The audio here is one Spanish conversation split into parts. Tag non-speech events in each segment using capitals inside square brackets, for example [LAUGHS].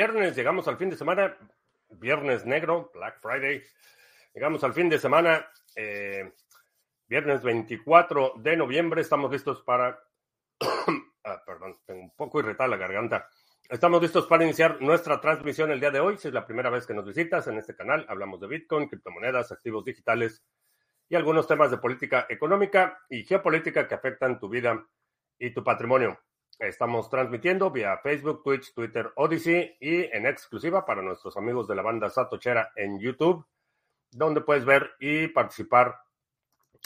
viernes, llegamos al fin de semana, viernes negro, Black Friday. Llegamos al fin de semana, eh, viernes 24 de noviembre. Estamos listos para. [COUGHS] ah, perdón, tengo un poco irritada la garganta. Estamos listos para iniciar nuestra transmisión el día de hoy. Si es la primera vez que nos visitas en este canal, hablamos de Bitcoin, criptomonedas, activos digitales y algunos temas de política económica y geopolítica que afectan tu vida y tu patrimonio. Estamos transmitiendo vía Facebook, Twitch, Twitter, Odyssey y en exclusiva para nuestros amigos de la banda Satochera en YouTube, donde puedes ver y participar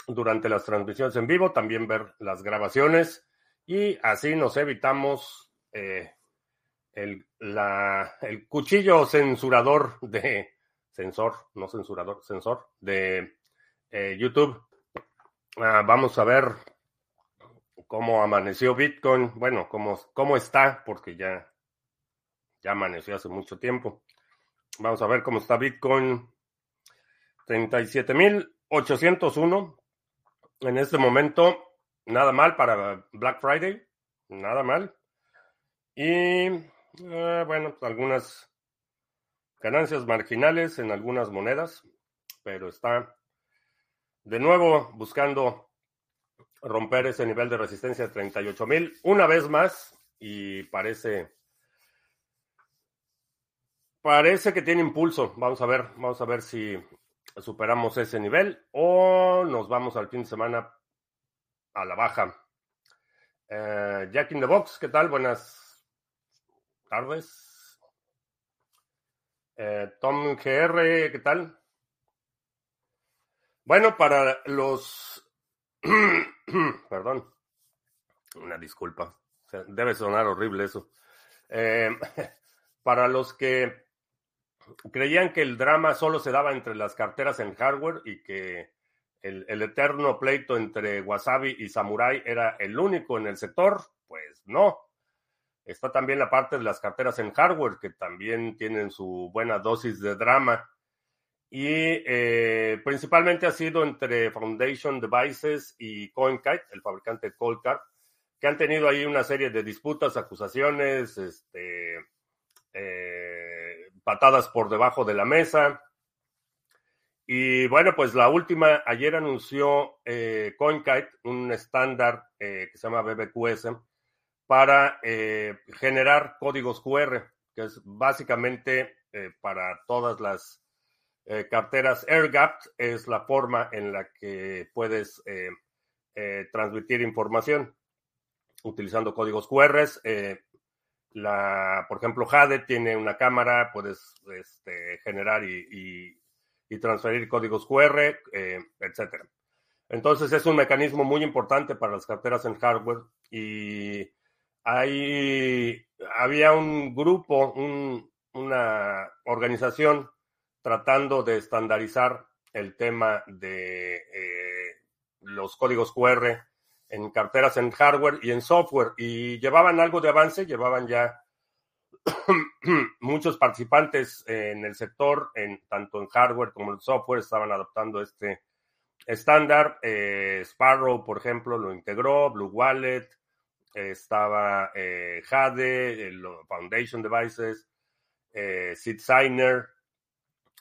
durante las transmisiones en vivo, también ver las grabaciones y así nos evitamos eh, el, la, el cuchillo censurador de censor, no censurador, censor de eh, YouTube. Ah, vamos a ver cómo amaneció Bitcoin, bueno, cómo, cómo está, porque ya, ya amaneció hace mucho tiempo. Vamos a ver cómo está Bitcoin. 37.801 en este momento. Nada mal para Black Friday. Nada mal. Y eh, bueno, algunas ganancias marginales en algunas monedas, pero está de nuevo buscando romper ese nivel de resistencia de 38 mil una vez más y parece parece que tiene impulso. Vamos a ver, vamos a ver si superamos ese nivel o nos vamos al fin de semana a la baja. Eh, Jack in the Box, ¿qué tal? Buenas tardes. Eh, Tom GR, ¿qué tal? Bueno, para los [COUGHS] Perdón. Una disculpa. Debe sonar horrible eso. Eh, [LAUGHS] para los que creían que el drama solo se daba entre las carteras en hardware y que el, el, eterno pleito entre Wasabi y Samurai era el único en el sector, pues no. Está también la parte de las carteras en hardware que también tienen su buena dosis de drama y eh, principalmente ha sido entre Foundation Devices y CoinKite, el fabricante Coldcard, que han tenido ahí una serie de disputas, acusaciones, este, eh, patadas por debajo de la mesa. Y bueno, pues la última, ayer anunció eh, CoinKite un estándar que se llama BBQS para generar códigos QR, que es básicamente para todas las eh, carteras AirGap es la forma en la que puedes eh, eh, transmitir información utilizando códigos QR. la, por ejemplo, Jade tiene una cámara, puedes este, generar y, y, transferir códigos QR, etcétera. Entonces es un mecanismo muy importante para las carteras en hardware y hay, había un grupo, un, una organización tratando de estandarizar el tema de eh, los códigos QR en carteras en hardware y en software. Y llevaban algo de avance, llevaban ya [COUGHS] muchos participantes en el sector, en, tanto en hardware como en software, estaban adoptando este estándar. Eh, Sparrow, por ejemplo, lo integró, Blue Wallet, estaba eh, Jade, Foundation Devices, Sid Signer,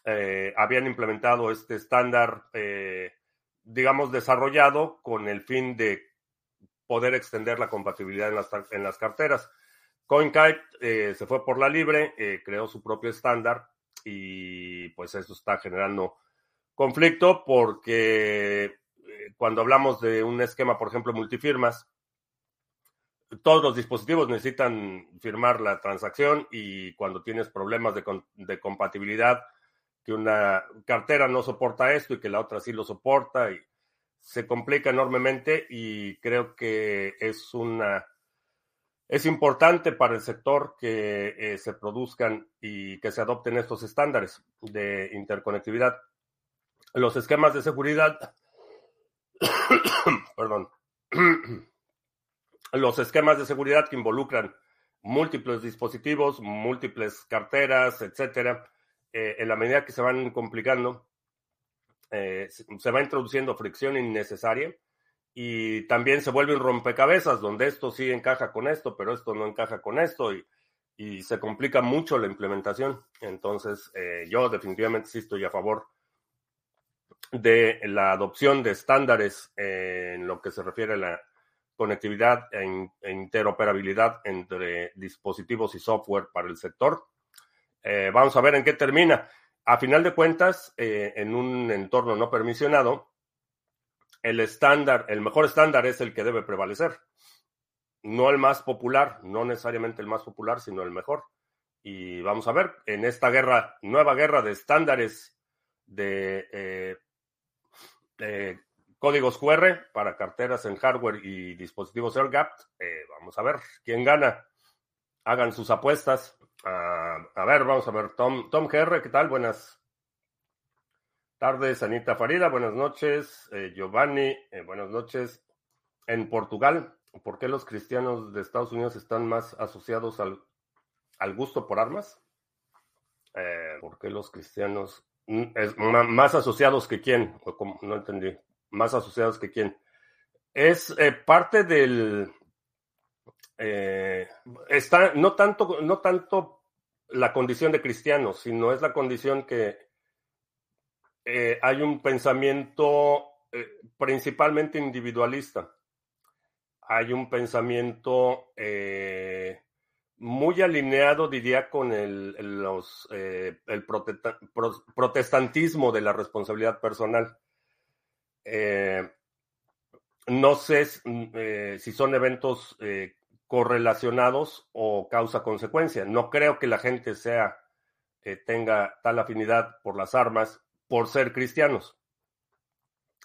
eh, habían implementado este estándar, eh, digamos, desarrollado con el fin de poder extender la compatibilidad en las, en las carteras. CoinKite eh, se fue por la libre, creó su propio estándar y pues eso está generando conflicto porque cuando hablamos de un esquema, por ejemplo, multifirmas, todos los dispositivos necesitan firmar la transacción y cuando tienes problemas de, de compatibilidad que una cartera no soporta esto y que la otra sí lo soporta y se complica enormemente y creo que es una es importante para el sector que eh, se produzcan y que se adopten estos estándares de interconectividad. Los esquemas de seguridad, [COUGHS] perdón, [COUGHS] los esquemas de seguridad que involucran múltiples dispositivos, múltiples carteras, etcétera, eh, en la medida que se van complicando, eh, se va introduciendo fricción innecesaria y también se vuelve un rompecabezas donde esto sí encaja con esto, pero esto no encaja con esto y se complica mucho la implementación. Entonces, eh, yo definitivamente sí estoy a favor de la adopción de estándares en lo que se refiere a la conectividad e, e interoperabilidad entre dispositivos y software para el sector. Eh, vamos a ver en qué termina. A final de cuentas, eh, en un entorno no permisionado, el estándar, el mejor estándar es el que debe prevalecer. No el más popular, no necesariamente el más popular, sino el mejor. Y vamos a ver, en esta guerra, nueva guerra de estándares de eh, códigos QR para carteras en hardware y dispositivos AirGap. Eh, vamos a ver quién gana. Hagan sus apuestas. A ver, vamos a ver. Tom, Tom GR, ¿qué tal? Buenas tardes. Anita Farida, buenas noches. Eh, Giovanni, eh, buenas noches. En Portugal, ¿por qué los cristianos de Estados Unidos están más asociados al, gusto por armas? ¿Por qué los cristianos mm, más asociados que quién? No entendí más asociados que quién. Es eh, parte del... Eh, está no tanto, no tanto la condición de cristianos, sino es la condición que eh, hay un pensamiento principalmente individualista. Hay un pensamiento muy alineado, diría, con el, el protestantismo de la responsabilidad personal. Eh, no sé eh, si son eventos eh, correlacionados o causa-consecuencia. No creo que la gente sea tenga tal afinidad por las armas por ser cristianos,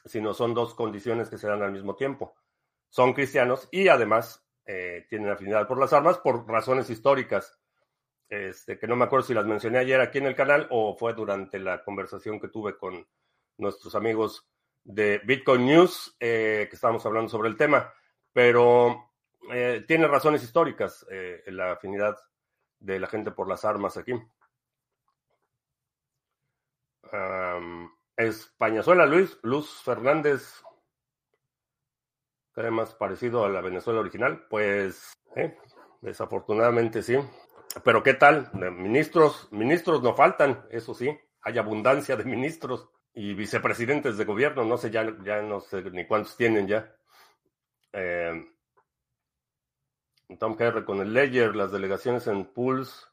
sino son dos condiciones que se dan al mismo tiempo. Son cristianos y además tienen afinidad por las armas por razones históricas, este, que no me acuerdo si las mencioné ayer aquí en el canal o fue durante la conversación que tuve con nuestros amigos de Bitcoin News, eh, que estábamos hablando sobre el tema, pero eh, tiene razones históricas eh, la afinidad de la gente por las armas aquí. es Pañazuela Luis, Luz Fernández, que más parecido a la Venezuela original, pues desafortunadamente sí. Pero ¿qué tal? Ministros, ministros no faltan, eso sí, hay abundancia de ministros y vicepresidentes de gobierno, no sé, ya, ya no sé ni cuántos tienen ya. Eh, Tom Kerr con el Ledger, las delegaciones en pools,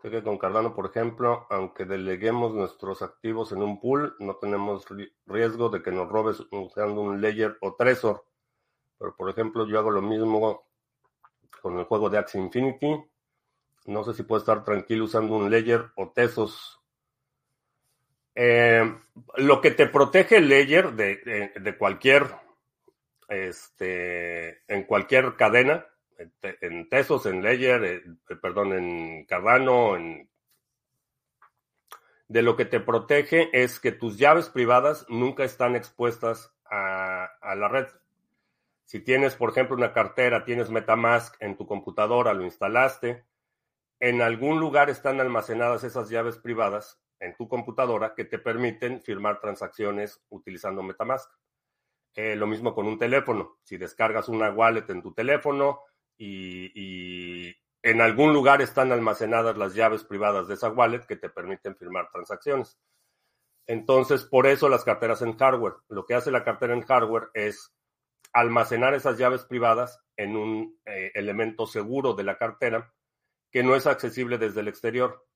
sé que con Cardano, por ejemplo, aunque deleguemos nuestros activos en un pool, no tenemos riesgo de que nos robes usando un Ledger o Trezor. Pero, por ejemplo, yo hago lo mismo con el juego de Axie Infinity. No sé si puedo estar tranquilo usando un Ledger o Tesos eh, lo que te protege el layer de, cualquier, este, en cualquier cadena, en Tesos, en Ledger, eh, perdón, en Cardano, de lo que te protege es que tus llaves privadas nunca están expuestas a, a, la red. Si tienes, por ejemplo, una cartera, tienes Metamask en tu computadora, lo instalaste, en algún lugar están almacenadas esas llaves privadas en tu computadora que te permiten firmar transacciones utilizando Metamask. Eh, lo mismo con un teléfono. Si descargas una wallet en tu teléfono y, en algún lugar están almacenadas las llaves privadas de esa wallet que te permiten firmar transacciones. Entonces, por eso las carteras en hardware. Lo que hace la cartera en hardware es almacenar esas llaves privadas en un eh, elemento seguro de la cartera que no es accesible desde el exterior.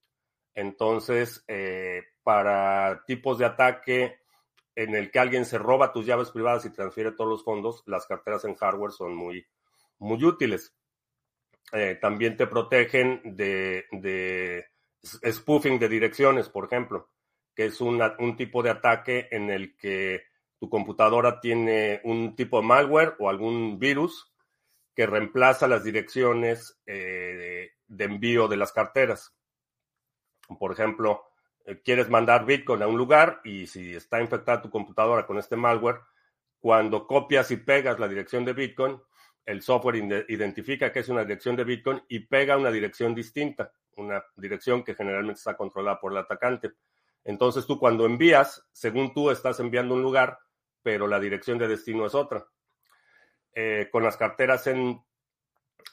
Entonces, eh, para tipos de ataque en el que alguien se roba tus llaves privadas y transfiere todos los fondos, las carteras en hardware son muy, muy útiles. Eh, también te protegen de, de, spoofing de direcciones, por ejemplo, que es un tipo de ataque en el que tu computadora tiene un tipo de malware o algún virus que reemplaza las direcciones eh, de envío de las carteras. Por ejemplo, eh, quieres mandar Bitcoin a un lugar y si está infectada tu computadora con este malware, cuando copias y pegas la dirección de Bitcoin, el software identifica que es una dirección de Bitcoin y pega una dirección distinta, una dirección que generalmente está controlada por el atacante. Entonces tú cuando envías, según tú estás enviando un lugar, pero la dirección de destino es otra. Eh, con las carteras en,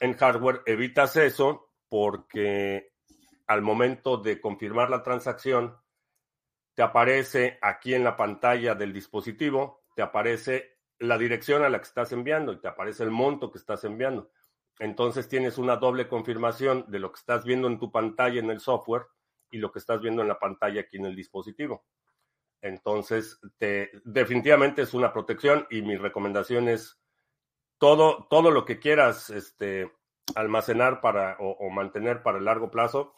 en hardware evitas eso porque al momento de confirmar la transacción, te aparece aquí en la pantalla del dispositivo, te aparece la dirección a la que estás enviando y te aparece el monto que estás enviando. Entonces tienes una doble confirmación de lo que estás viendo en tu pantalla en el software y lo que estás viendo en la pantalla aquí en el dispositivo. Entonces, te, definitivamente es una protección y mi recomendación es todo, todo lo que quieras este, almacenar para o, mantener para el largo plazo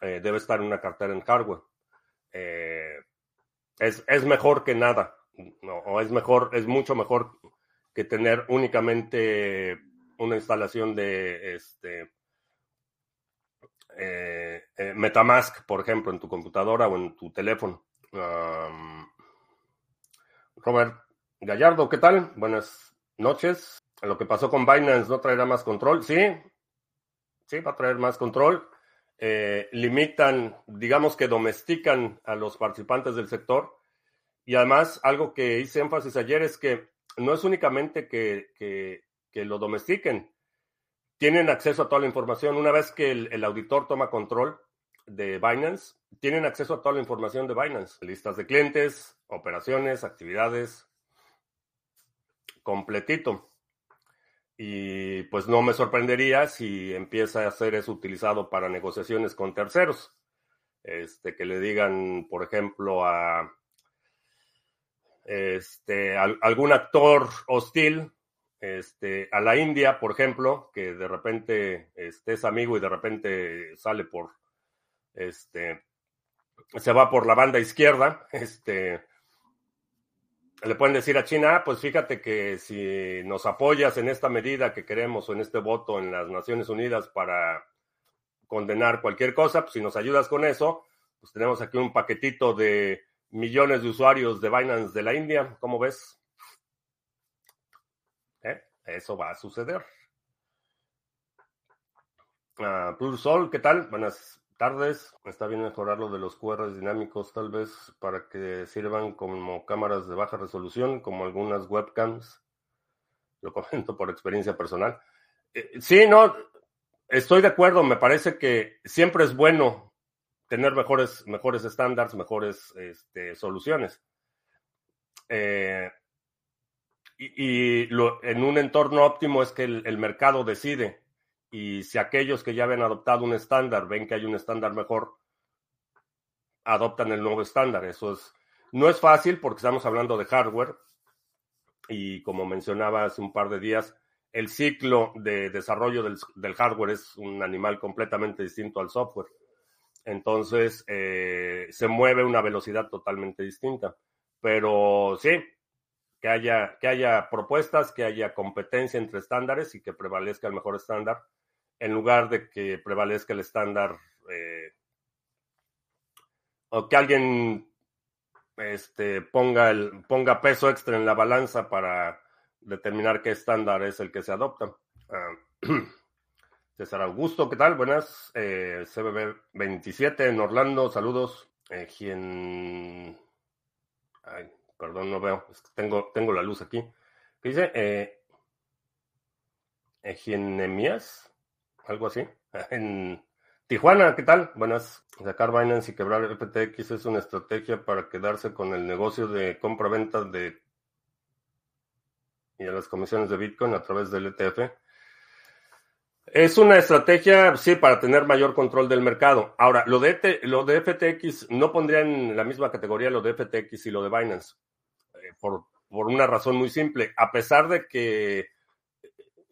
eh, debe estar en una cartera en hardware. Eh, es, es, mejor que nada, o es mejor, es mucho mejor que tener únicamente una instalación de este eh, Metamask, por ejemplo, en tu computadora o en tu teléfono. Robert Gallardo, ¿qué tal? Buenas noches. Lo que pasó con Binance no traerá más control. Sí, sí, va a traer más control. Eh, limitan, digamos que domestican a los participantes del sector. Y además, algo que hice énfasis ayer es que no es únicamente que, que, lo domestiquen, tienen acceso a toda la información. Una vez que el, auditor toma control de Binance, tienen acceso a toda la información de Binance, listas de clientes, operaciones, actividades, completito. Y pues no me sorprendería si empieza a ser eso utilizado para negociaciones con terceros. Este, que le digan, por ejemplo, a este, algún actor hostil, este, a la India, por ejemplo, que de repente este, es amigo y de repente sale por, este, se va por la banda izquierda, este, le pueden decir a China, ah, pues fíjate que si nos apoyas en esta medida que queremos o en este voto en las Naciones Unidas para condenar cualquier cosa, pues si nos ayudas con eso, pues tenemos aquí un paquetito de millones de usuarios de Binance de la India, ¿cómo ves? ¿Eh? Eso va a suceder. Uh, Pure Sol, ¿qué tal? Buenas tardes. Está bien mejorar lo de los QR dinámicos, tal vez para que sirvan como cámaras de baja resolución, como algunas webcams. Lo comento por experiencia personal. Eh, sí, no, estoy de acuerdo. Me parece que siempre es bueno tener mejores, mejores estándares, mejores este, soluciones. Eh, y, lo, en un entorno óptimo es que el mercado decide y si aquellos que ya habían adoptado un estándar ven que hay un estándar mejor, adoptan el nuevo estándar. Eso es, no es fácil porque estamos hablando de hardware y como mencionaba hace un par de días, el ciclo de desarrollo del, hardware es un animal completamente distinto al software. Entonces, eh, se mueve una velocidad totalmente distinta. Pero sí, que haya, que haya propuestas, que haya competencia entre estándares y que prevalezca el mejor estándar en lugar de que prevalezca el estándar eh, o que alguien este, ponga, el, ponga peso extra en la balanza para determinar qué estándar es el que se adopta. Ah, [CLEARS THROAT] César Augusto, ¿qué tal? Buenas. Eh, CBB 27 en Orlando, saludos. Eh. Ay, perdón, no veo. tengo, tengo la luz aquí. ¿Qué dice? Eh, algo así. [LAUGHS] En Tijuana, ¿qué tal? Buenas. Sacar Binance y quebrar FTX es una estrategia para quedarse con el negocio de compra-venta de y a las comisiones de Bitcoin a través del ETF. Es una estrategia, sí, para tener mayor control del mercado. Ahora, lo de, e lo de FTX no pondría en la misma categoría lo de FTX y lo de Binance, eh, por, por una razón muy simple. A pesar de que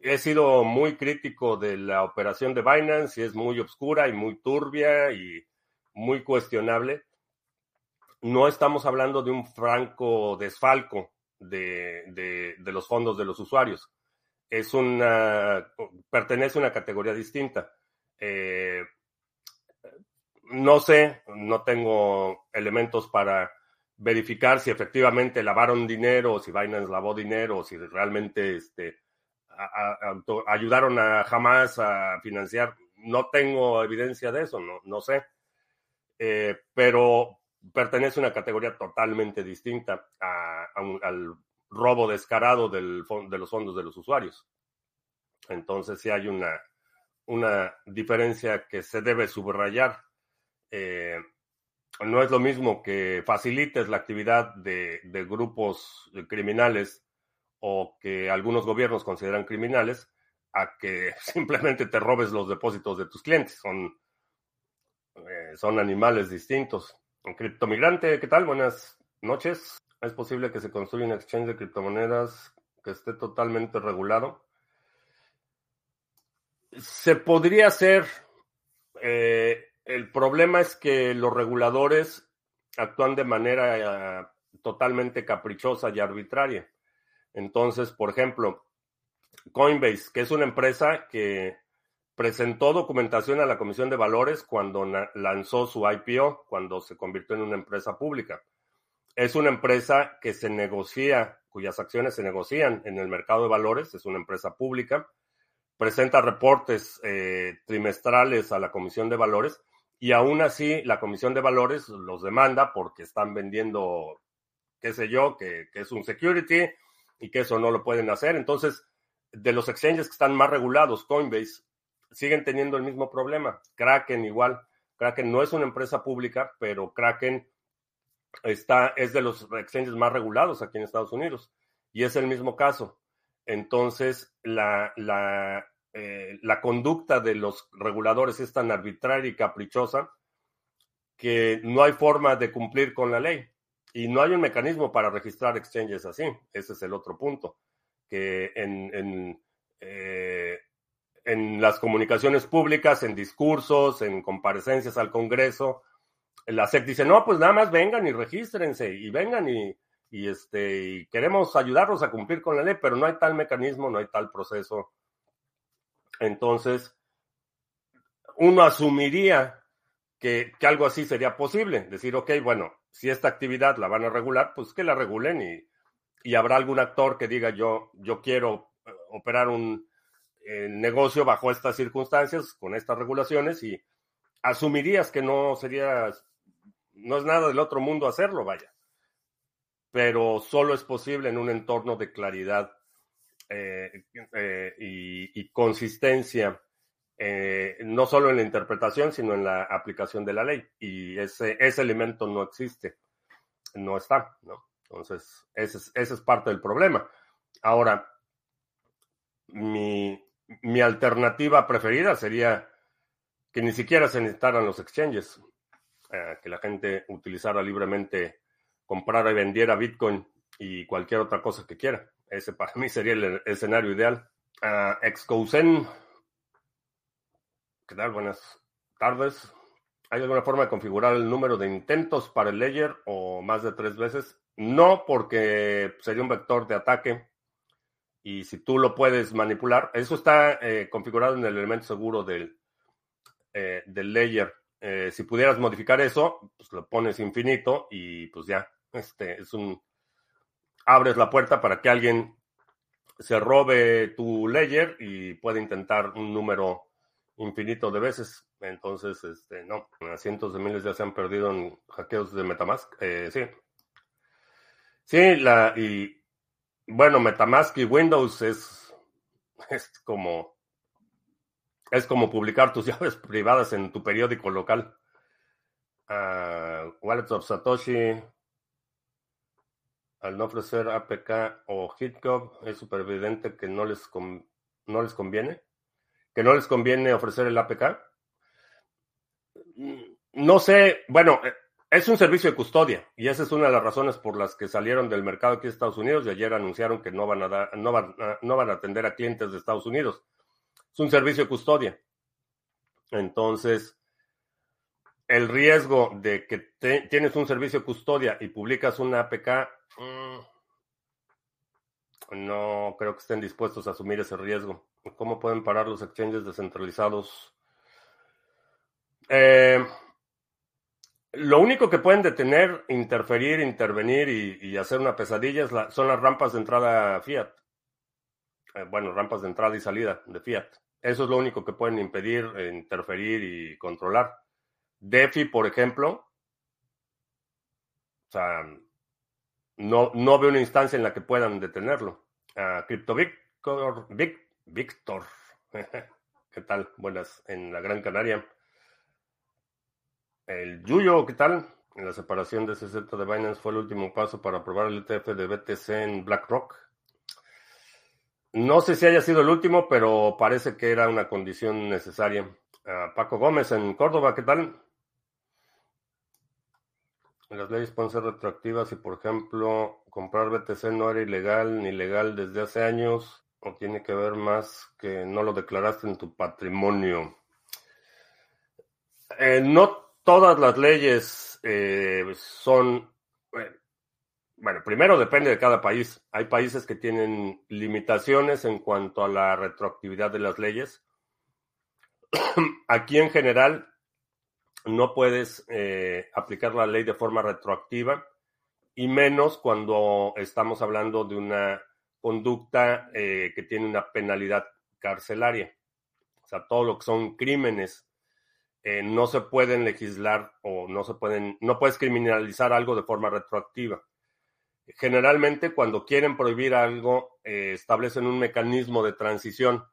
he sido muy crítico de la operación de Binance y es muy oscura y muy turbia y muy cuestionable. No estamos hablando de un franco desfalco de, los fondos de los usuarios. Es una, pertenece a una categoría distinta. Eh, no sé, no tengo elementos para verificar si efectivamente lavaron dinero si Binance lavó dinero si realmente este, ayudaron a jamás a financiar. No tengo evidencia de eso, no, sé. Eh, pero pertenece a una categoría totalmente distinta al robo descarado del, de los fondos de los usuarios. Entonces sí hay una, una diferencia que se debe subrayar. Eh, no es lo mismo que facilites la actividad de, de, grupos criminales o que algunos gobiernos consideran criminales a que [LAUGHS] simplemente te robes los depósitos de tus clientes. Son, eh, son animales distintos. Criptomigrante, ¿qué tal? Buenas noches. ¿Es posible que se construya un exchange de criptomonedas que esté totalmente regulado? Se podría hacer. Eh, el problema es que los reguladores actúan de manera uh, totalmente caprichosa y arbitraria. Entonces, por ejemplo, Coinbase, que es una empresa que presentó documentación a la Comisión de Valores cuando lanzó su IPO, cuando se convirtió en una empresa pública. Es una empresa que se negocia, cuyas acciones se negocian en el mercado de valores, es una empresa pública, presenta reportes eh, trimestrales a la Comisión de Valores y aún así la Comisión de Valores los demanda porque están vendiendo, qué sé yo, que, que es un security y que eso no lo pueden hacer. Entonces, de los exchanges que están más regulados, Coinbase, siguen teniendo el mismo problema. Kraken igual. Kraken no es una empresa pública, pero Kraken está, es de los exchanges más regulados aquí en Estados Unidos. Y es el mismo caso. Entonces, la, eh, la conducta de los reguladores es tan arbitraria y caprichosa que no hay forma de cumplir con la ley. Y no hay un mecanismo para registrar exchanges así. Ese es el otro punto. Que en, en eh, en las comunicaciones públicas, en discursos, en comparecencias al Congreso, la SEC dice, no, pues nada más vengan y regístrense y vengan y, y, este, queremos ayudarlos a cumplir con la ley, pero no hay tal mecanismo, no hay tal proceso. Entonces, uno asumiría que, que algo así sería posible, decir, ok, bueno, si esta actividad la van a regular, pues que la regulen y, y habrá algún actor que diga, yo, yo quiero eh, operar un, el negocio bajo estas circunstancias, con estas regulaciones, y asumirías que no sería, no es nada del otro mundo hacerlo, vaya. Pero solo es posible en un entorno de claridad eh, eh, y, consistencia, eh, no solo en la interpretación, sino en la aplicación de la ley. Y ese, ese elemento no existe, no está, ¿no? Entonces, ese es, ese es parte del problema. Ahora, mi, mi alternativa preferida sería que ni siquiera se necesitaran los exchanges, eh, que la gente utilizara libremente, comprara y vendiera Bitcoin y cualquier otra cosa que quiera. Ese para mí sería el escenario ideal. Uh, Excousen, ¿qué tal? Buenas tardes. ¿Hay alguna forma de configurar el número de intentos para el layer o más de tres veces? No, porque sería un vector de ataque y si tú lo puedes manipular, eso está eh, configurado en el elemento seguro del, eh, del layer. Eh, si pudieras modificar eso, pues lo pones infinito y pues ya, este es un abres la puerta para que alguien se robe tu layer y pueda intentar un número infinito de veces. Entonces, este, no, cientos de miles ya se han perdido en hackeos de Metamask. sí. Sí, la, y bueno, Metamask y Windows es, es como es como publicar tus [LAUGHS] llaves privadas en tu periódico local. Uh, Wallets of Satoshi, al no ofrecer APK o HitGov, es súper evidente que no les, no les conviene. Que no les conviene ofrecer el APK. Mm, no sé, bueno, eh, es un servicio de custodia y esa es una de las razones por las que salieron del mercado aquí de Estados Unidos y ayer anunciaron que no van a, dar, no van no van a atender a clientes de Estados Unidos. Es un servicio de custodia. Entonces, el riesgo de que tienes un servicio de custodia y publicas una APK, mmm, no creo que estén dispuestos a asumir ese riesgo. ¿Cómo pueden parar los exchanges descentralizados? Eh, lo único que pueden detener, interferir, intervenir y, hacer una pesadilla son las rampas de entrada Fiat. Eh, bueno, rampas de entrada y salida de Fiat. Eso es lo único que pueden impedir, eh, interferir y controlar. DeFi, por ejemplo, o sea, no, no veo una instancia en la que puedan detenerlo. Uh, Crypto Victor, Victor, [LAUGHS] ¿qué tal? Buenas en la Gran Canaria. El Yuyo, ¿qué tal? La separación de CZ de Binance fue el último paso para aprobar el ETF de BTC en BlackRock. No sé si haya sido el último, pero parece que era una condición necesaria. Paco Gómez en Córdoba, ¿qué tal? Las leyes pueden ser retroactivas si, por ejemplo, comprar BTC no era ilegal ni legal desde hace años o tiene que ver más que no lo declaraste en tu patrimonio. Eh, no todas las leyes eh, son... Bueno, primero depende de cada país. Hay países que tienen limitaciones en cuanto a la retroactividad de las leyes. [CLEARS THROAT] Aquí en general no puedes eh, aplicar la ley de forma retroactiva y menos cuando estamos hablando de una conducta eh, que tiene una penalidad carcelaria. O sea, todo lo que son crímenes eh, no se pueden legislar o no se pueden, no puedes criminalizar algo de forma retroactiva. Generalmente cuando quieren prohibir algo, establecen un mecanismo de transición,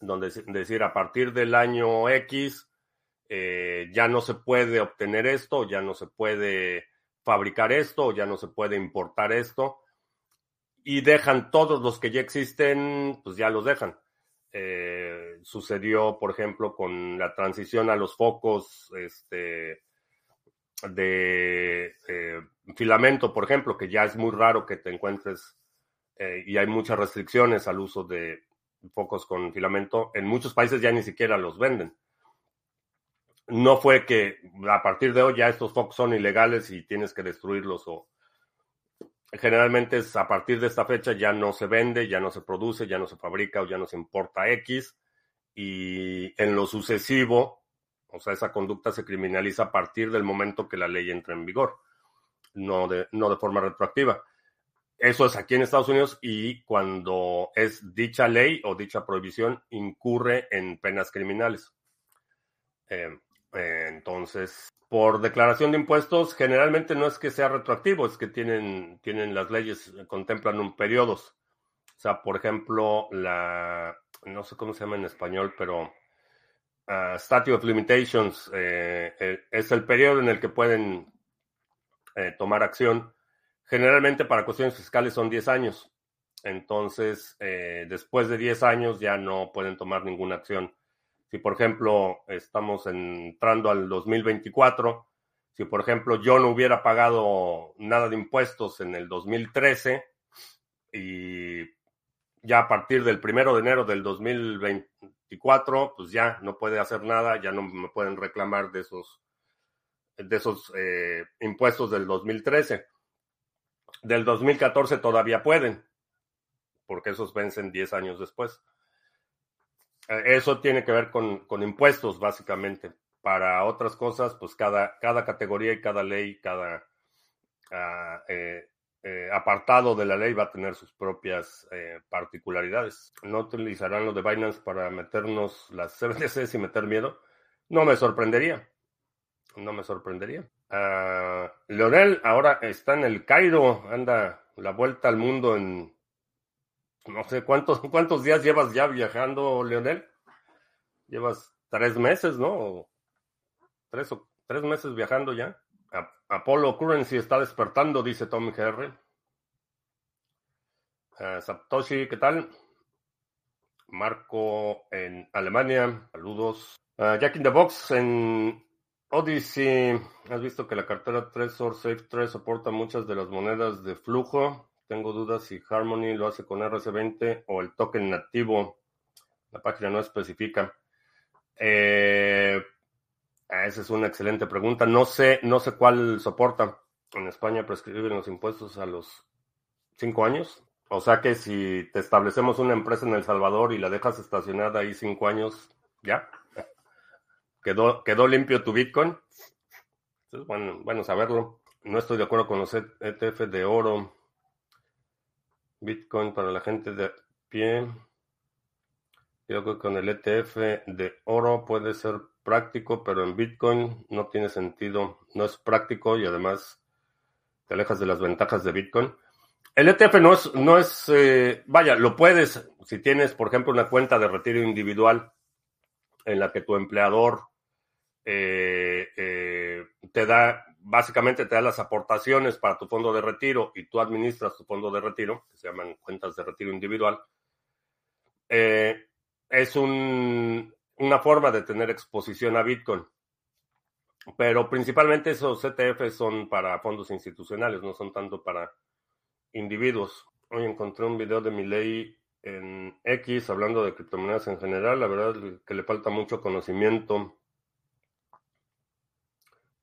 donde decir a partir del año X eh, ya no se puede obtener esto, ya no se puede fabricar esto, ya no se puede importar esto, y dejan todos los que ya existen, pues ya los dejan. Eh, sucedió, por ejemplo, con la transición a los focos este, de eh, filamento, por ejemplo, que ya es muy raro que te encuentres y hay muchas restricciones al uso de focos con filamento. En muchos países ya ni siquiera los venden no fue que a partir de hoy ya estos focos son ilegales y tienes que destruirlos o generalmente es a partir de esta fecha ya no se vende, ya no se produce, ya no se fabrica o ya no se importa X y en lo sucesivo, o sea, esa conducta se criminaliza a partir del momento que la ley entra en vigor, no de, no de forma retroactiva. Eso es aquí en Estados Unidos y cuando es dicha ley o dicha prohibición incurre en penas criminales. Eh, entonces, por declaración de impuestos, generalmente no es que sea retroactivo, es que tienen, tienen las leyes, contemplan un periodos. O sea, por ejemplo, la, no sé cómo se llama en español, pero uh, of Limitations eh, eh, es el periodo en el que pueden eh, tomar acción. Generalmente para cuestiones fiscales son 10 años. Entonces, después de 10 años ya no pueden tomar ninguna acción si, por ejemplo, estamos entrando al 2024, si, por ejemplo, yo no hubiera pagado nada de impuestos en el 2013 y ya a partir del primero de enero del 2024, pues ya no puede hacer nada, ya no me pueden reclamar de esos, de esos eh, impuestos del 2013. Del 2014 todavía pueden, porque esos vencen 10 años después. Eh, eso tiene que ver con, impuestos, básicamente. Para otras cosas, pues cada, cada categoría y cada ley, cada ah, eh, eh, apartado de la ley va a tener sus propias particularidades. ¿No utilizarán lo de Binance para meternos las [LAUGHS] CBDCs y meter miedo? No me sorprendería. No me sorprendería. Uh, Leonel ahora está en el Cairo, anda la vuelta al mundo en no sé cuántos, cuántos días llevas ya viajando, Leonel. Llevas tres meses, ¿no? Tres, o, tres meses viajando ya. Apollo Currency está despertando, dice Tommy GR. Uh, Satoshi, ¿qué tal? Marco en Alemania, saludos. Uh, Jack in the Box en Odyssey. Has visto que la cartera Trezor Safe 3 soporta muchas de las monedas de flujo. Tengo dudas si Harmony lo hace con RC20 o el token nativo. La página no especifica. Eh, esa es una excelente pregunta. No sé, no sé cuál soporta. En España prescriben los impuestos a los cinco años. O sea que si te establecemos una empresa en El Salvador y la dejas estacionada ahí cinco años, ya. Quedó, quedó limpio tu Bitcoin. bueno, bueno saberlo. No estoy de acuerdo con los ETF de oro. Bitcoin para la gente de pie. Creo que con el ETF de oro puede ser práctico, pero en Bitcoin no tiene sentido. No es práctico y además te alejas de las ventajas de Bitcoin. El ETF no es, no es, eh, vaya, lo puedes, si tienes, por ejemplo, una cuenta de retiro individual en la que tu empleador eh, eh, te da, básicamente te da las aportaciones para tu fondo de retiro y tú administras tu fondo de retiro, que se llaman cuentas de retiro individual, es un, una forma de tener exposición a Bitcoin. Pero principalmente esos ETF son para fondos institucionales, no son tanto para individuos. Hoy encontré un video de mi ley en X hablando de criptomonedas en general. La verdad es que le falta mucho conocimiento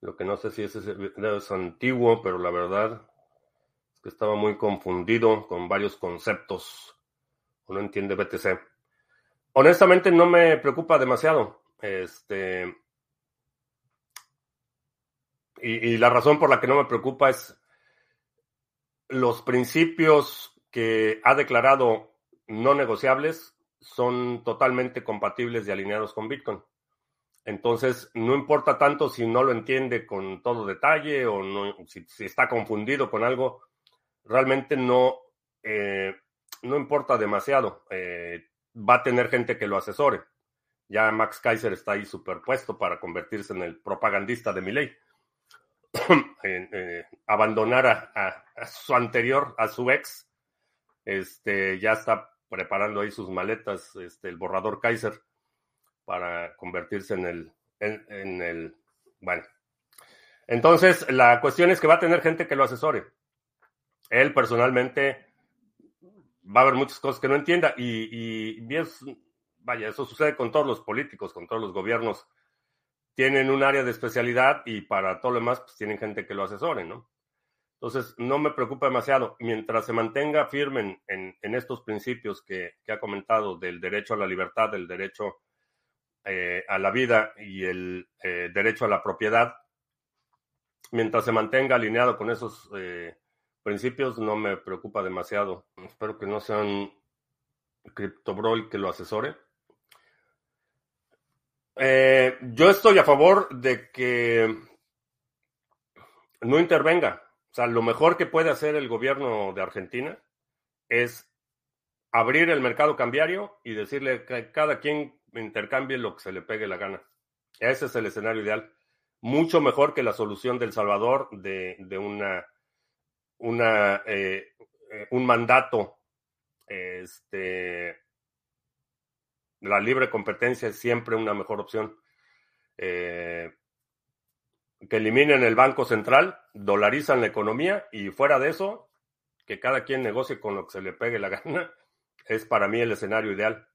lo que no sé si ese video es antiguo, pero la verdad es que estaba muy confundido con varios conceptos. O no entiende BTC. Honestamente no me preocupa demasiado. Este. Y, la razón por la que no me preocupa es los principios que ha declarado no negociables son totalmente compatibles y alineados con Bitcoin. Entonces, no importa tanto si no lo entiende con todo detalle o si, está confundido con algo, realmente no, eh, no importa demasiado. Eh, va a tener gente que lo asesore. Ya Max Kaiser está ahí superpuesto para convertirse en el propagandista de mi ley. [CLEARS THROAT] Eh, abandonar a, su anterior, a su ex, este, ya está preparando ahí sus maletas, este, el borrador Kaiser para convertirse en el, en, el, bueno. Entonces, la cuestión es que va a tener gente que lo asesore. Él personalmente va a haber muchas cosas que no entienda y, y vaya, eso sucede con todos los políticos, con todos los gobiernos. Tienen un área de especialidad y para todo lo demás, pues tienen gente que lo asesore, ¿no? Entonces, no me preocupa demasiado. Mientras se mantenga firme en, en estos principios que, que, ha comentado del derecho a la libertad, del derecho eh, a la vida y el eh, derecho a la propiedad, mientras se mantenga alineado con esos eh, principios, no me preocupa demasiado. Espero que no sean CryptoBroil que lo asesore. yo estoy a favor de que no intervenga. O sea, lo mejor que puede hacer el gobierno de Argentina es abrir el mercado cambiario y decirle que cada quien intercambie lo que se le pegue la gana. Ese es el escenario ideal. Mucho mejor que la solución del Salvador de, una, una eh, eh, un mandato. Este, la libre competencia es siempre una mejor opción. Eh, que eliminen el Banco Central, dolarizan la economía y fuera de eso, que cada quien negocie con lo que se le pegue la [LAUGHS] gana, es para mí el escenario ideal.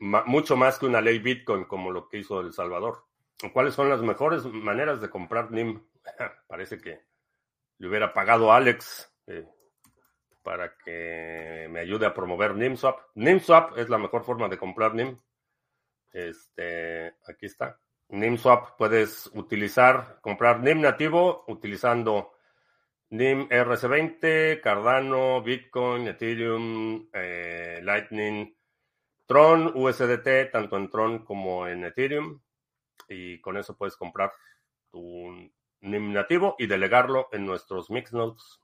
Mucho más que una ley Bitcoin como lo que hizo El Salvador. ¿Cuáles son las mejores maneras de comprar NIM? [LAUGHS] Parece que le hubiera pagado a Alex eh, para que me ayude a promover NIMSwap. NIMSwap es la mejor forma de comprar NIM. Este, aquí está. NIMSwap puedes utilizar, comprar NIM nativo utilizando NIM RC20, Cardano, Bitcoin, Ethereum, eh, Lightning, Tron, USDT, tanto en Tron como en Ethereum. Y con eso puedes comprar tu NIM nativo y delegarlo en nuestros mixnodes.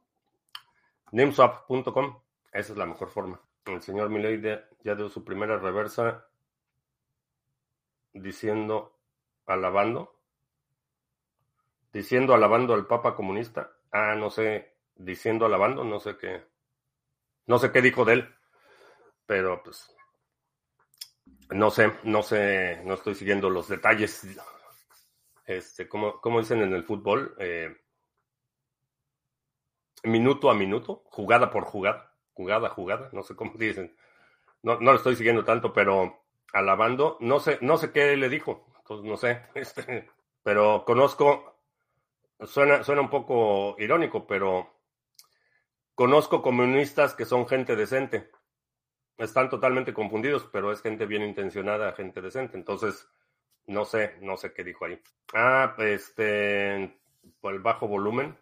NIMSwap.com. Esa es la mejor forma. El señor Milei ya dio su primera reversa diciendo, alabando, diciendo, alabando al Papa comunista. Ah, no sé, diciendo, alabando, no sé qué, no sé qué dijo de él, pero pues no sé, no sé, no estoy siguiendo los detalles. Este, como, como dicen en el fútbol, eh, minuto a minuto, jugada por jugada, jugada a jugada, no sé cómo [LAUGHS] dicen. No, no lo estoy siguiendo tanto, pero alabando, no sé, no sé qué le dijo, entonces no sé, [LAUGHS] este, pero conozco, suena, suena un poco irónico, pero conozco comunistas que son gente decente están totalmente confundidos, pero es gente bien intencionada, gente decente. Entonces, no sé, no sé qué dijo ahí. Ah, este, por el bajo volumen.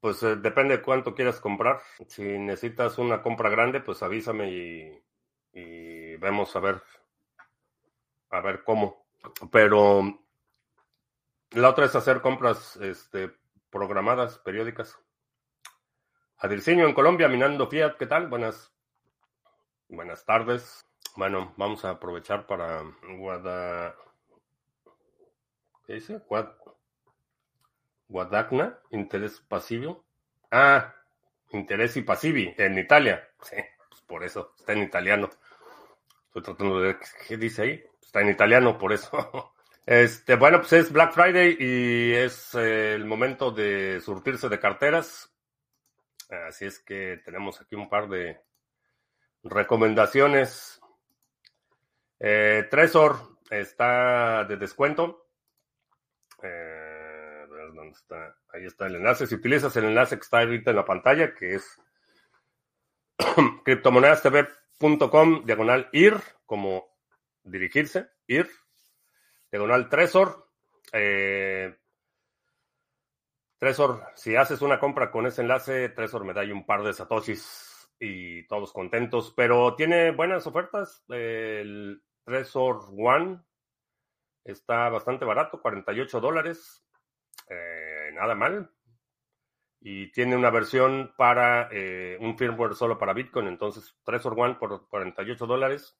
Pues eh, depende de cuánto quieras comprar. Si necesitas una compra grande, pues avísame y, y vemos a ver, a ver cómo. Pero la otra es hacer compras este, programadas, periódicas. Adircinio en Colombia, minando Fiat, ¿qué tal? Buenas Buenas tardes. Bueno, vamos a aprovechar para Guada... ¿Qué dice? Guad... Guadagna, interés pasivo. Ah, interés y pasivi, en Italia. Sí, pues por eso, está en italiano. Estoy tratando de ver qué dice ahí. Está en italiano, por eso. [LAUGHS] Este, bueno, pues es Black Friday y es eh, el momento de surtirse de carteras. Así es que tenemos aquí un par de recomendaciones. Eh, Tresor está de descuento. Eh. Ahí está el enlace. Si utilizas el enlace que está ahorita en la pantalla, que es [CLEARS THROAT] criptomonedastv.com, diagonal ir, como dirigirse, ir, diagonal Tresor. Eh, Tresor, si haces una compra con ese enlace, Tresor me da un par de satoshis y todos contentos, pero tiene buenas ofertas. El Tresor One está bastante barato, 48 dólares, eh, nada mal. Y tiene una versión para eh, un firmware solo para Bitcoin, entonces Tresor One por 48 dólares.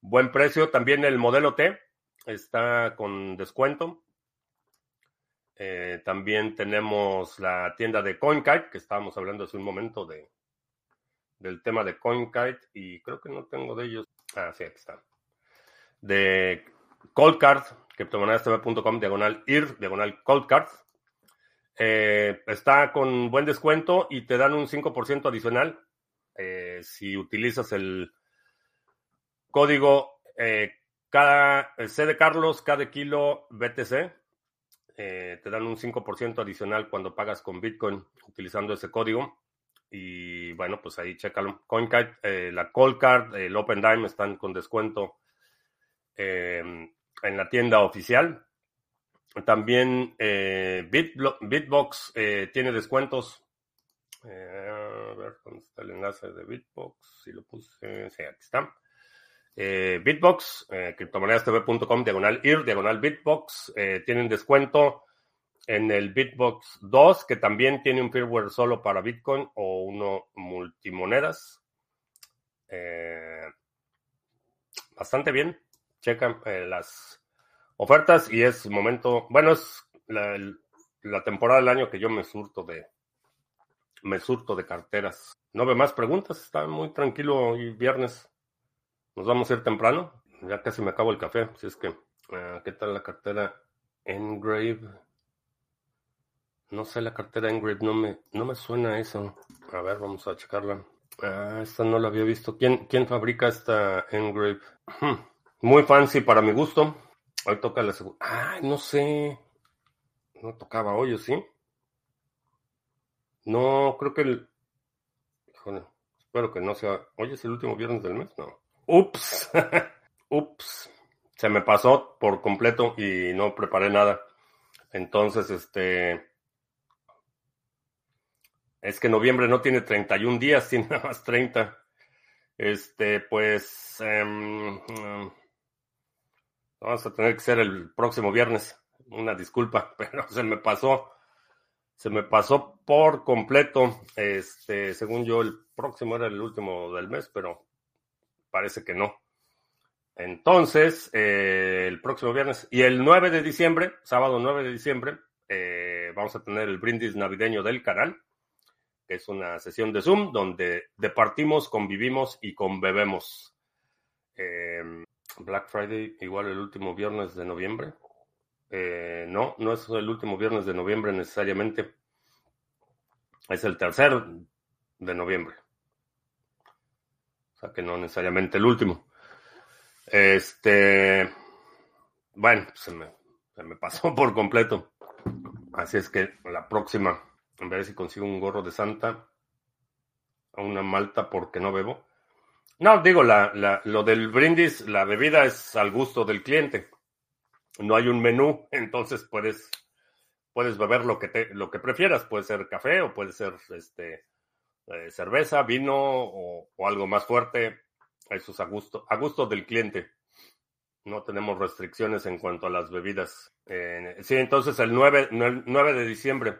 Buen precio. También el modelo T está con descuento. Eh, también tenemos la tienda de CoinKite, que estábamos hablando hace un momento de, del tema de CoinKite, y creo que no tengo de ellos. Ah, sí, aquí está. De Coldcard, criptomonedastv.com, diagonal IR, diagonal Coldcard. Eh, está con buen descuento y te dan un 5% adicional eh, si utilizas el código cada C de Carlos, cada kilo BTC eh, te dan un 5% adicional cuando pagas con Bitcoin utilizando ese código. Y bueno, pues ahí chécalo. CoinKite, eh, la Coldcard, el OpenDime están con descuento eh, en la tienda oficial. También Bitbox tiene descuentos. a ver, ¿dónde está el enlace de Bitbox? Si lo puse, sí, aquí está. Eh, Bitbox, eh, criptomonedastv.com, diagonal IR, diagonal Bitbox, eh, tienen descuento en el Bitbox 2, que también tiene un firmware solo para Bitcoin o uno multimonedas. bastante bien. Checan las ofertas y es momento, bueno, es la, temporada del año que yo me surto de me surto de carteras. No ve más preguntas, está muy tranquilo hoy viernes. Nos vamos a ir temprano. Ya casi me acabo el café. Si es que, ah, ¿qué tal la cartera Engrave? No sé, la cartera Engrave no me, no me suena eso. A ver, vamos a checarla. Ah, esta no la había visto. ¿Quién, quién fabrica esta Engrave? Hmm, [CLEARS THROAT] muy fancy para mi gusto. Hoy toca la segunda. Ah, no sé. No tocaba hoy, ¿sí? No, creo que el. espero que no sea. Hoy es el último viernes del mes, no. Ups, [LAUGHS] ups, se me pasó por completo y no preparé nada. Entonces, este, es que noviembre no tiene 31 días, [LAUGHS] tiene nada más 30. Este, pues, em, vamos a tener que ser el próximo viernes. Una disculpa, [LAUGHS] pero se me pasó. Se me pasó por completo. Este, según yo, el próximo era el último del mes, pero parece que no. Entonces, eh, el próximo viernes y el 9 de diciembre, sábado 9 de diciembre, eh, vamos a tener el brindis navideño del canal, que es una sesión de Zoom donde departimos, convivimos y conbebemos. Eh, Black Friday, igual el último viernes de noviembre. no, no es el último viernes de noviembre necesariamente. Es el tercer de noviembre que no necesariamente el último. Este, bueno, se me, se me pasó [LAUGHS] por completo. Así es que la próxima, a ver si consigo un gorro de Santa o una malta porque no bebo. No, digo, la, la, lo del brindis, la bebida es al gusto del cliente. No hay un menú, [LAUGHS] entonces puedes, puedes beber lo que, te, lo que prefieras. Puede ser café o puede ser este, eh, cerveza, vino o, algo más fuerte. Eso es a gusto, a gusto del cliente. No tenemos restricciones en cuanto a las bebidas. sí, entonces el 9, de diciembre,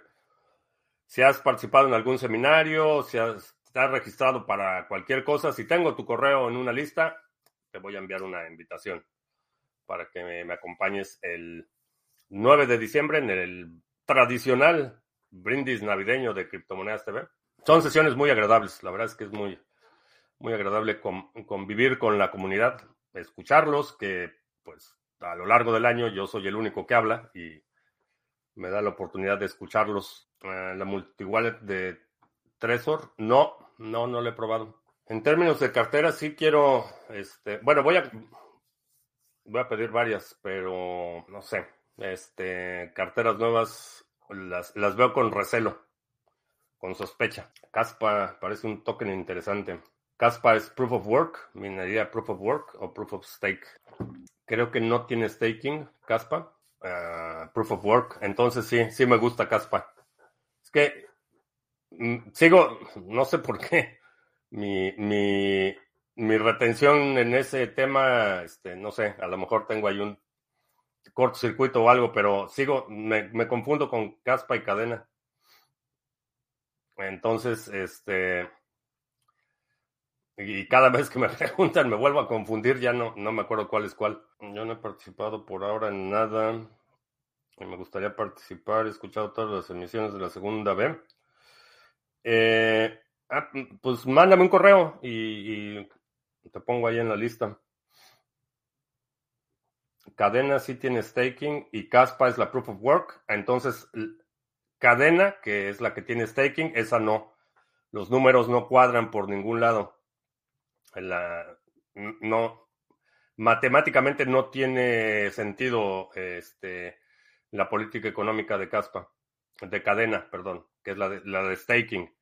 si has participado en algún seminario, si has, registrado para cualquier cosa, si tengo tu correo en una lista, te voy a enviar una invitación para que me, me acompañes el 9 de diciembre en el tradicional brindis navideño de Criptomonedas TV. Son sesiones muy agradables, la verdad es que es muy, muy agradable convivir con la comunidad, escucharlos, que pues a lo largo del año yo soy el único que habla y me da la oportunidad de escucharlos. Eh, la multiwallet de Trezor, no, no, no lo he probado. En términos de cartera, sí quiero, este, bueno, voy a, voy a pedir varias, pero no sé, este, carteras nuevas las, las veo con recelo, con sospecha. Caspa parece un token interesante. Caspa es Proof of Work, minería Proof of Work o Proof of Stake. Creo que no tiene staking, Caspa. Ah, proof of Work. Entonces sí, sí me gusta Caspa. Es que sigo, no sé por qué, mi, mi, retención en ese tema, este, no sé, a lo mejor tengo ahí un cortocircuito o algo, pero sigo, me, me confundo con Caspa y cadena. Entonces, este, y cada vez que me [LAUGHS] preguntan me vuelvo a confundir, ya no, no me acuerdo cuál es cuál. Yo no he participado por ahora en nada. Me gustaría participar, he escuchado todas las emisiones de la segunda B. Eh, ah, pues mándame un correo y, te pongo ahí en la lista. Cadena sí tiene staking y Caspa es la proof of work. Entonces, cadena, que es la que tiene staking, esa no. Los números no cuadran por ningún lado la, no, matemáticamente no tiene sentido este, la política económica de Caspa, de cadena, perdón, que es la de, la de staking.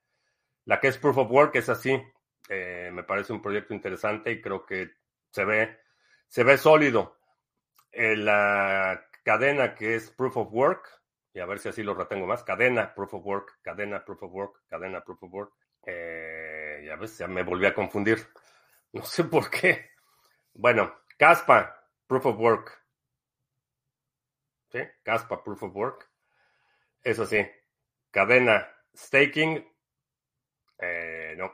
La que es proof of work es así. Eh, me parece un proyecto interesante y creo que se ve, se ve sólido. Eh, la cadena que es proof of work, y a ver si así lo retengo más, cadena proof of work, cadena proof of work, cadena proof of work. Eh, ya ves, ya me volví a confundir. [LAUGHS] No sé por qué. Bueno, Caspa, Proof of Work. ¿Sí? Caspa, Proof of Work. Eso sí. Cadena, Staking. Eh, no.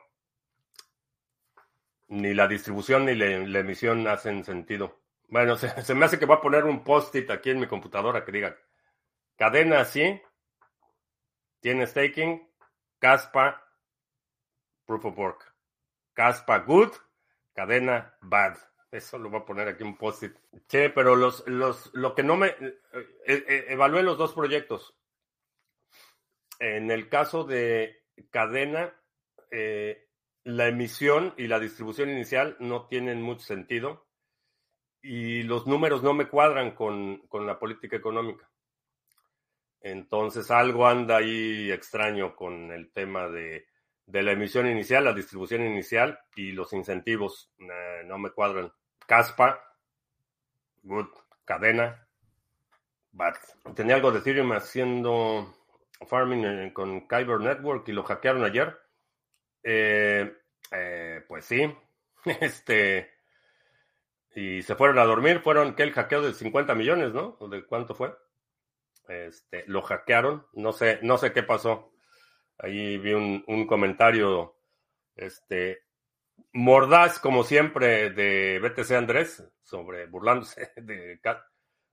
Ni la distribución ni la, emisión hacen sentido. Bueno, [LAUGHS] se, me hace que voy a poner un post-it aquí en mi computadora que diga cadena sí, tiene staking, Caspa, proof of work. Caspa good, Cadena bad. Eso lo voy a poner aquí un post-it. Sí, pero los, los, lo que no me... Eh, eh, evalué los dos proyectos. En el caso de cadena, eh, la emisión y la distribución inicial no tienen mucho sentido y los números no me cuadran con, con la política económica. Entonces algo anda ahí extraño con el tema de de la emisión inicial, la distribución inicial y los incentivos eh, no me cuadran. Caspa, good, cadena, bad. Tenía algo de Ethereum haciendo farming eh, con Kyber Network y lo hackearon ayer. Eh, pues sí, [LAUGHS] este. Y se fueron a dormir, fueron que el hackeo de 50 millones, ¿no? ¿De cuánto fue? Este, lo hackearon, no sé, no sé qué pasó. Ahí vi un, comentario este, mordaz, como siempre, de BTC Andrés, sobre burlándose [LAUGHS] de,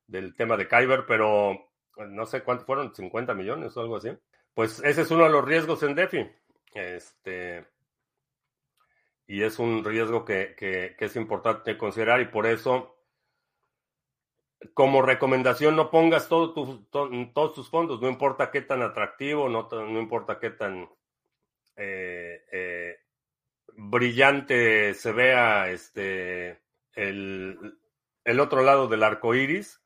del tema de Kyber, pero no sé cuánto fueron, 50 millones o algo así. Pues ese es uno de los riesgos en DeFi. Este, y es un riesgo que, que es importante considerar y por eso como recomendación no pongas todo todos tus fondos, no importa qué tan atractivo, no, no importa qué tan eh, eh, brillante se vea este, el, el, otro lado del arco iris.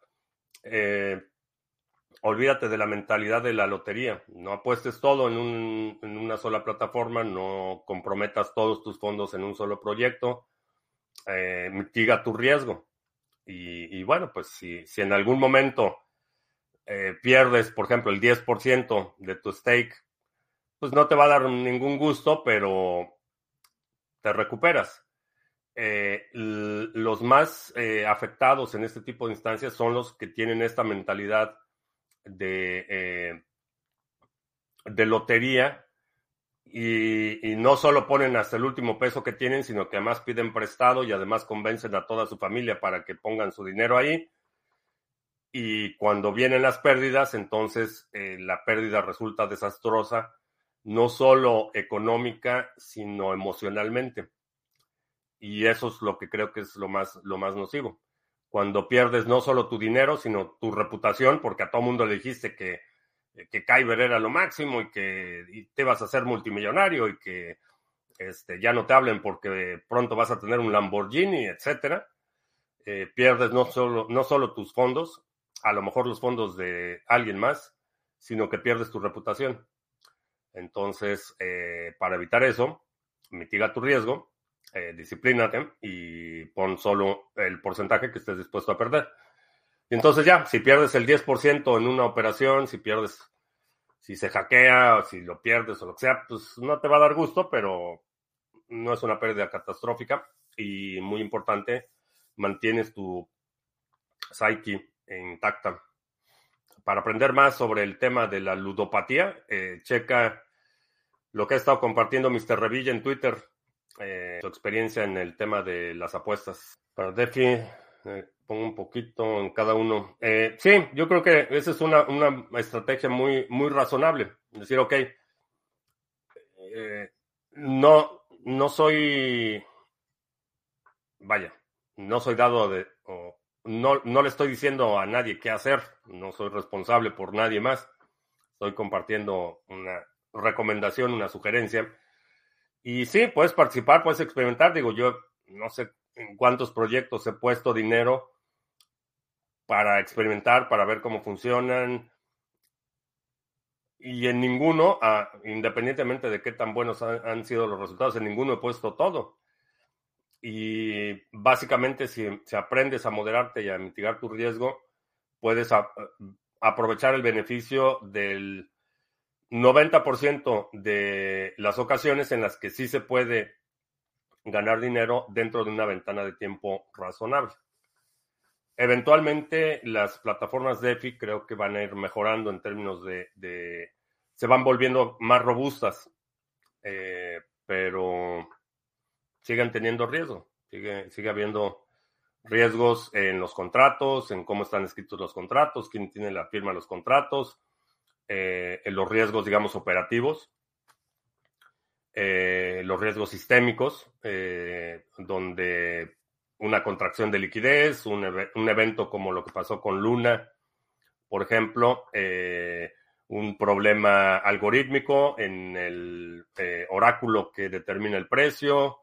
Eh, olvídate de la mentalidad de la lotería. No apuestes todo en, un, en una sola plataforma, no comprometas todos tus fondos en un solo proyecto. mitiga tu riesgo. Y, bueno, pues si, en algún momento eh, pierdes, por ejemplo, el 10% de tu stake, pues no te va a dar ningún gusto, pero te recuperas. Eh, los más eh, afectados en este tipo de instancias son los que tienen esta mentalidad de, de lotería y, no solo ponen hasta el último peso que tienen, sino que además piden prestado y además convencen a toda su familia para que pongan su dinero ahí. Y cuando vienen las pérdidas, entonces eh, la pérdida resulta desastrosa, no solo económica, sino emocionalmente. Y eso es lo que creo que es lo más, lo más nocivo. Cuando pierdes no solo tu dinero, sino tu reputación, porque a todo mundo le dijiste que que Kyber era lo máximo y que te vas a hacer multimillonario y que este, ya no te hablen porque pronto vas a tener un Lamborghini, etcétera. Eh, pierdes no solo, no solo tus fondos, a lo mejor los fondos de alguien más, sino que pierdes tu reputación. Entonces, eh, para evitar eso, mitiga tu riesgo, eh, disciplínate y pon solo el porcentaje que estés dispuesto a perder. Y entonces ya, si pierdes el 10% en una operación, si pierdes, si se hackea, si lo pierdes o lo que sea, pues no te va a dar gusto, pero no es una pérdida catastrófica. Y muy importante, mantienes tu psyche intacta. Para aprender más sobre el tema de la ludopatía, eh, checa lo que ha estado compartiendo Mr. Revilla en Twitter, eh, su experiencia en el tema de las apuestas. Para Defi, eh, pongo un poquito en cada uno. Eh, sí, yo creo que esa es una, estrategia muy, muy razonable. Decir, ok, eh, no, no soy, vaya, no soy dado de, no, no le estoy diciendo a nadie qué hacer, no soy responsable por nadie más, estoy compartiendo una recomendación, una sugerencia. Y sí, puedes participar, puedes experimentar. Digo, yo no sé en cuántos proyectos he puesto dinero para experimentar, para ver cómo funcionan. Y en ninguno, ah, independientemente de qué tan buenos han, sido los resultados, en ninguno he puesto todo. Y básicamente si, aprendes a moderarte y a mitigar tu riesgo, puedes aprovechar el beneficio del 90% de las ocasiones en las que sí se puede ganar dinero dentro de una ventana de tiempo razonable. Eventualmente las plataformas DeFi creo que van a ir mejorando en términos de, se van volviendo más robustas, eh, pero siguen teniendo riesgo, sigue, sigue habiendo riesgos en los contratos, en cómo están escritos los contratos, quién tiene la firma de los contratos, eh, los riesgos, digamos, operativos, eh, los riesgos sistémicos, donde una contracción de liquidez, un, evento como lo que pasó con Luna, por ejemplo, eh, un problema algorítmico en el eh, oráculo que determina el precio.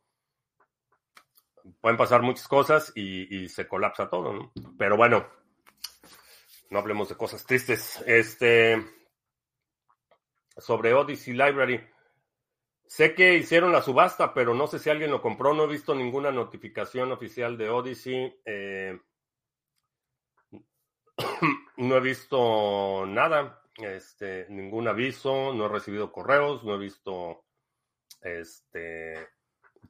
Pueden pasar muchas cosas y, se colapsa todo, ¿no? Pero bueno, no hablemos de cosas tristes. Este, sobre Odyssey Library. Sé que hicieron la subasta, pero no sé si alguien lo compró. No he visto ninguna notificación oficial de Odyssey. Eh, [CLEARS THROAT] no he visto nada, este, ningún aviso, no he recibido correos, no he visto este,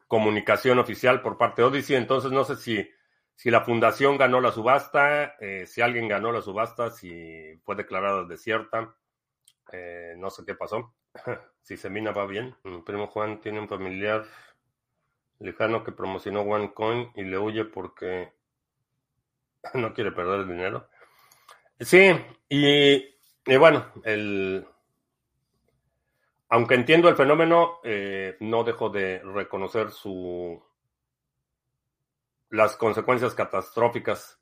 comunicación oficial por parte de Odyssey. Entonces no sé si, si la fundación ganó la subasta, eh, si alguien ganó la subasta, si fue declarada desierta. Eh, no sé qué pasó. [LAUGHS] si Semina va bien. Mi primo Juan tiene un familiar lejano que promocionó OneCoin y le huye porque [LAUGHS] no quiere perder el dinero. Sí, y, bueno, el, aunque entiendo el fenómeno, eh, no dejo de reconocer su las consecuencias catastróficas.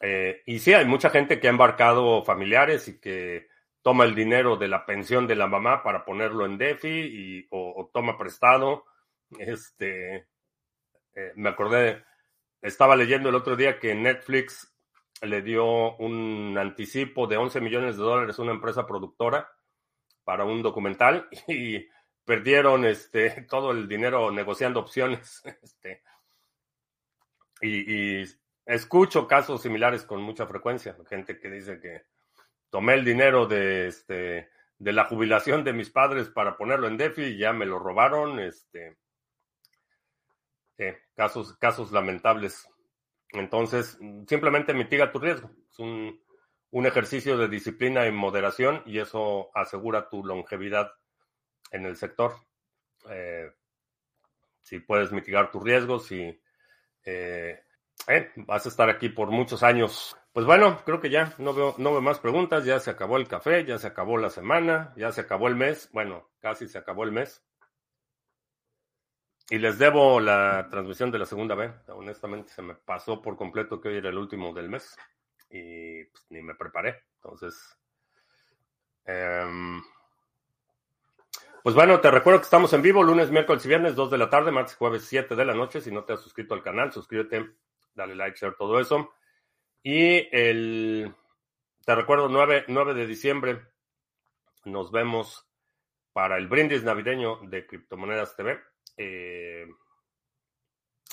Eh, y sí, hay mucha gente que ha embarcado familiares y que toma el dinero de la pensión de la mamá para ponerlo en DeFi y, o, toma prestado. Este, eh, me acordé, estaba leyendo el otro día que Netflix le dio un anticipo de 11 millones de dólares a una empresa productora para un documental [LAUGHS] y perdieron este, [LAUGHS] todo el dinero negociando opciones. [LAUGHS] Este, y, y escucho casos similares con mucha frecuencia, gente que dice que tomé el dinero de, este, de la jubilación de mis padres para ponerlo en DeFi y ya me lo robaron. Este, casos, casos lamentables. Entonces, simplemente mitiga tu riesgo. Es un, un, ejercicio de disciplina y moderación y eso asegura tu longevidad en el sector. Eh, si puedes mitigar tus riesgos, si eh, eh, vas a estar aquí por muchos años. Pues bueno, creo que ya no veo, no veo más preguntas, ya se acabó el café, ya se acabó la semana, ya se acabó el mes, bueno, casi se acabó el mes. Y les debo la transmisión de la segunda vez. Honestamente, se me pasó por completo que hoy era el último del mes y pues, ni me preparé. Entonces, eh, pues bueno, te recuerdo que estamos en vivo lunes, miércoles y viernes, 2 de la tarde, martes, jueves, 7 de la noche. Si no te has suscrito al canal, suscríbete, dale like, share, todo eso. Y el, te recuerdo, 9, 9 de diciembre, nos vemos para el brindis navideño de Criptomonedas TV. Eh,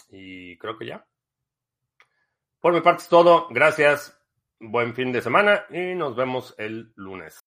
y creo que ya. Por mi parte es todo. Gracias. Buen fin de semana y nos vemos el lunes.